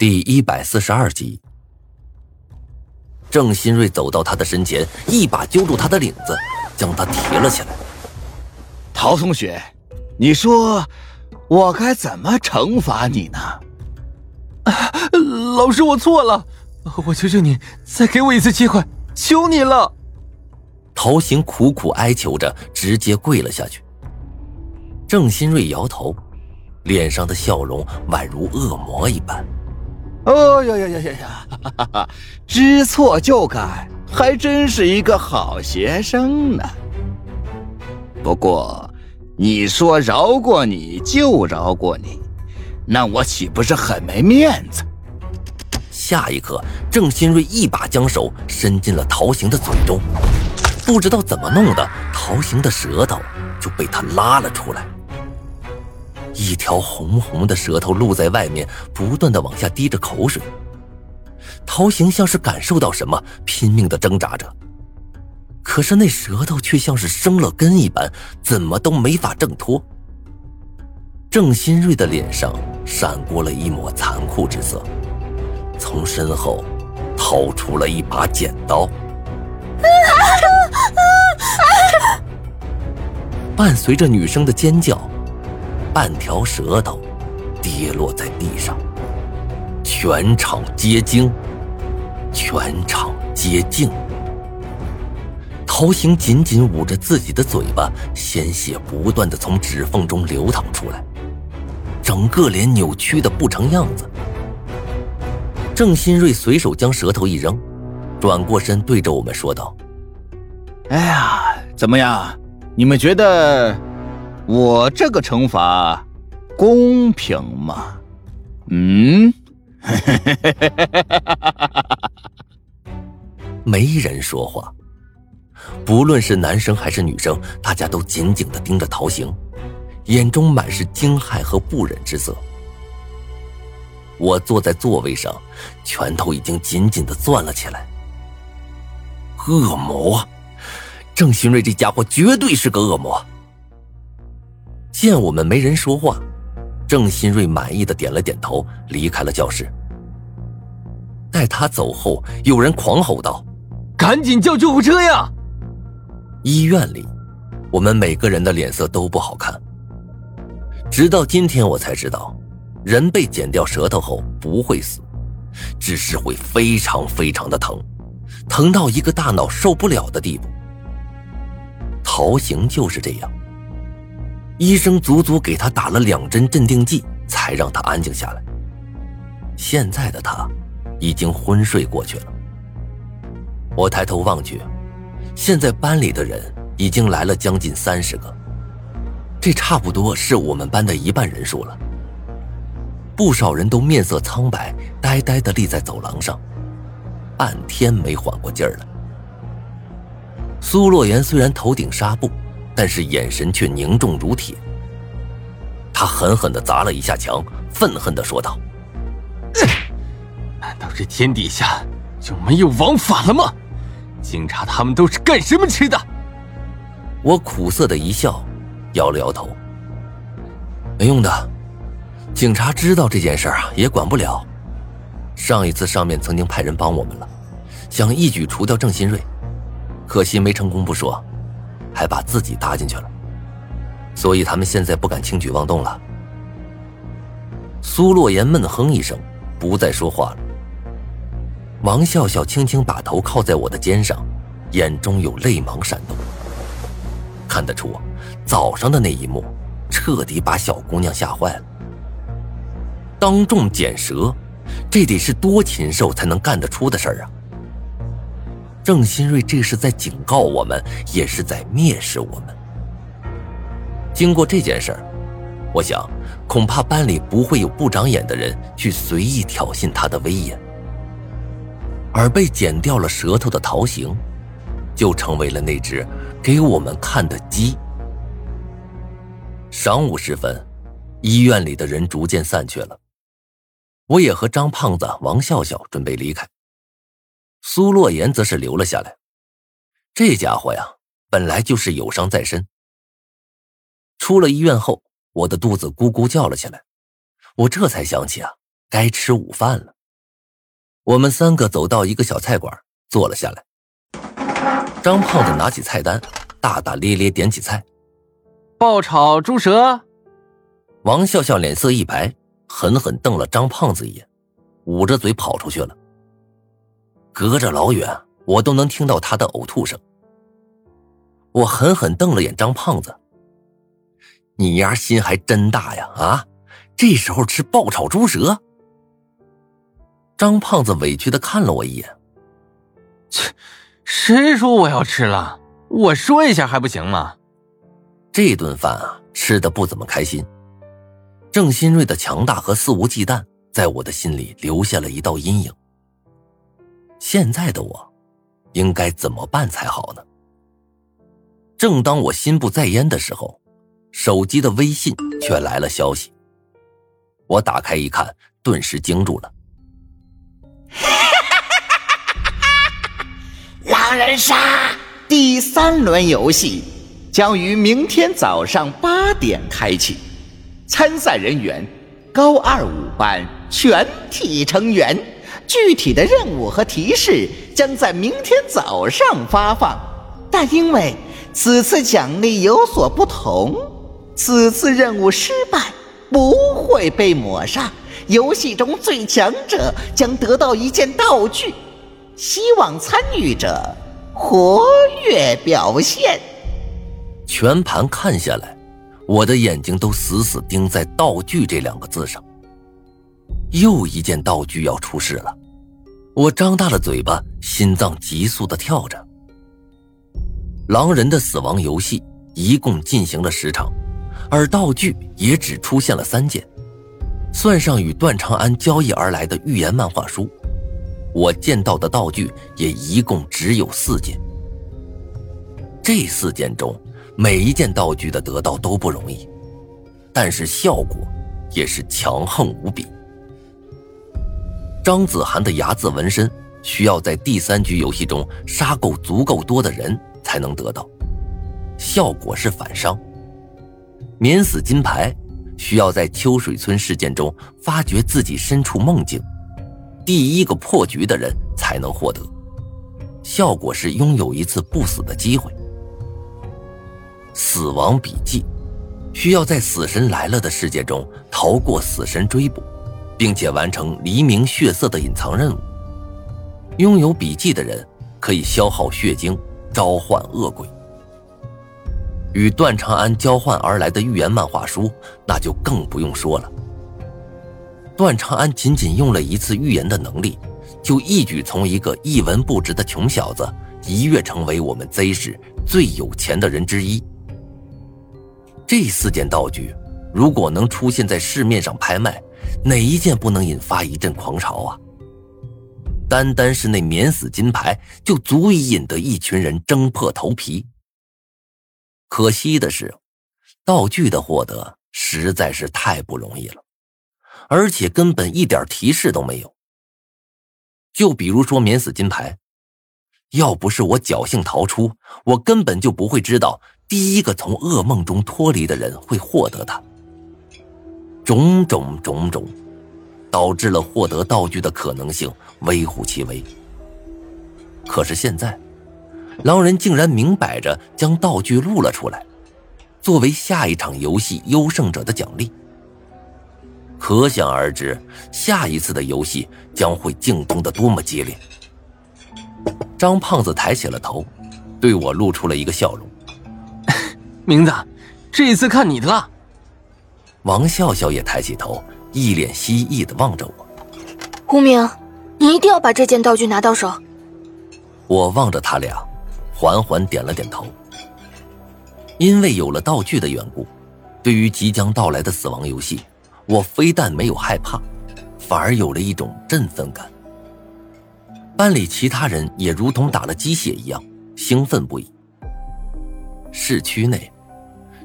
第一百四十二集，郑新瑞走到他的身前，一把揪住他的领子，将他提了起来。陶同学，你说我该怎么惩罚你呢？老师，我错了，我求求你再给我一次机会，求你了。陶行苦苦哀求着，直接跪了下去。郑新瑞摇头，脸上的笑容宛如恶魔一般。哦呀呀呀呀呀！知错就改，还真是一个好学生呢。不过，你说饶过你就饶过你，那我岂不是很没面子？下一刻，郑新瑞一把将手伸进了陶行的嘴中，不知道怎么弄的，陶行的舌头就被他拉了出来。一条红红的舌头露在外面，不断的往下滴着口水。陶行像是感受到什么，拼命的挣扎着，可是那舌头却像是生了根一般，怎么都没法挣脱。郑新瑞的脸上闪过了一抹残酷之色，从身后掏出了一把剪刀，伴随着女生的尖叫。半条舌头跌落在地上，全场皆惊，全场皆静。陶行紧紧捂着自己的嘴巴，鲜血不断的从指缝中流淌出来，整个脸扭曲的不成样子。郑新瑞随手将舌头一扔，转过身对着我们说道：“哎呀，怎么样？你们觉得？”我这个惩罚公平吗？嗯，没人说话，不论是男生还是女生，大家都紧紧的盯着陶行，眼中满是惊骇和不忍之色。我坐在座位上，拳头已经紧紧的攥了起来。恶魔，郑新瑞这家伙绝对是个恶魔。见我们没人说话，郑新瑞满意的点了点头，离开了教室。待他走后，有人狂吼道：“赶紧叫救护车呀！”医院里，我们每个人的脸色都不好看。直到今天，我才知道，人被剪掉舌头后不会死，只是会非常非常的疼，疼到一个大脑受不了的地步。陶行就是这样。医生足足给他打了两针镇定剂，才让他安静下来。现在的他已经昏睡过去了。我抬头望去，现在班里的人已经来了将近三十个，这差不多是我们班的一半人数了。不少人都面色苍白，呆呆地立在走廊上，半天没缓过劲儿来。苏洛言虽然头顶纱布。但是眼神却凝重如铁。他狠狠地砸了一下墙，愤恨地说道：“难道这天底下就没有王法了吗？警察他们都是干什么吃的？”我苦涩的一笑，摇了摇头：“没用的，警察知道这件事啊，也管不了。上一次上面曾经派人帮我们了，想一举除掉郑新瑞，可惜没成功不说。”还把自己搭进去了，所以他们现在不敢轻举妄动了。苏洛言闷哼一声，不再说话了。王笑笑轻轻把头靠在我的肩上，眼中有泪芒闪动。看得出，早上的那一幕彻底把小姑娘吓坏了。当众剪舌，这得是多禽兽才能干得出的事儿啊！郑新瑞这是在警告我们，也是在蔑视我们。经过这件事，我想恐怕班里不会有不长眼的人去随意挑衅他的威严，而被剪掉了舌头的陶行，就成为了那只给我们看的鸡。晌午时分，医院里的人逐渐散去了，我也和张胖子、王笑笑准备离开。苏洛言则是留了下来。这家伙呀，本来就是有伤在身。出了医院后，我的肚子咕咕叫了起来。我这才想起啊，该吃午饭了。我们三个走到一个小菜馆，坐了下来。张胖子拿起菜单，大大咧咧点起菜：“爆炒猪舌。”王笑笑脸色一白，狠狠瞪了张胖子一眼，捂着嘴跑出去了。隔着老远，我都能听到他的呕吐声。我狠狠瞪了眼张胖子：“你丫心还真大呀！啊，这时候吃爆炒猪舌？”张胖子委屈的看了我一眼：“切，谁说我要吃了？我说一下还不行吗？”这顿饭啊，吃的不怎么开心。郑新瑞的强大和肆无忌惮，在我的心里留下了一道阴影。现在的我，应该怎么办才好呢？正当我心不在焉的时候，手机的微信却来了消息。我打开一看，顿时惊住了。狼人杀第三轮游戏将于明天早上八点开启。参赛人员高二五班全体成员，具体的任务和提示将在明天早上发放。但因为此次奖励有所不同，此次任务失败不会被抹杀。游戏中最强者将得到一件道具，希望参与者活跃表现。全盘看下来。我的眼睛都死死盯在“道具”这两个字上。又一件道具要出世了，我张大了嘴巴，心脏急速的跳着。狼人的死亡游戏一共进行了十场，而道具也只出现了三件，算上与段长安交易而来的预言漫画书，我见到的道具也一共只有四件。这四件中。每一件道具的得到都不容易，但是效果也是强横无比。张子涵的牙字纹身需要在第三局游戏中杀够足够多的人才能得到，效果是反伤。免死金牌需要在秋水村事件中发觉自己身处梦境，第一个破局的人才能获得，效果是拥有一次不死的机会。死亡笔记，需要在死神来了的世界中逃过死神追捕，并且完成黎明血色的隐藏任务。拥有笔记的人可以消耗血晶，召唤恶鬼。与段长安交换而来的预言漫画书，那就更不用说了。段长安仅仅用了一次预言的能力，就一举从一个一文不值的穷小子一跃成为我们 Z 市最有钱的人之一。这四件道具，如果能出现在市面上拍卖，哪一件不能引发一阵狂潮啊？单单是那免死金牌，就足以引得一群人争破头皮。可惜的是，道具的获得实在是太不容易了，而且根本一点提示都没有。就比如说免死金牌，要不是我侥幸逃出，我根本就不会知道。第一个从噩梦中脱离的人会获得它。种种种种，导致了获得道具的可能性微乎其微。可是现在，狼人竟然明摆着将道具露了出来，作为下一场游戏优胜者的奖励。可想而知，下一次的游戏将会竞争的多么激烈。张胖子抬起了头，对我露出了一个笑容。明子，这一次看你的了。王笑笑也抬起头，一脸希冀的望着我。无名，你一定要把这件道具拿到手。我望着他俩，缓缓点了点头。因为有了道具的缘故，对于即将到来的死亡游戏，我非但没有害怕，反而有了一种振奋感。班里其他人也如同打了鸡血一样，兴奋不已。市区内。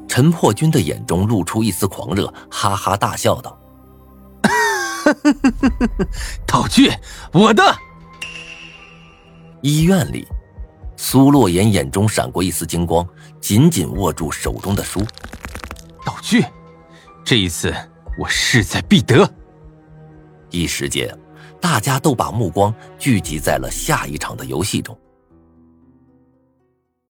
陈破军的眼中露出一丝狂热，哈哈大笑道：“道具，我的！”医院里，苏洛言眼中闪过一丝金光，紧紧握住手中的书。道具，这一次我势在必得。一时间，大家都把目光聚集在了下一场的游戏中。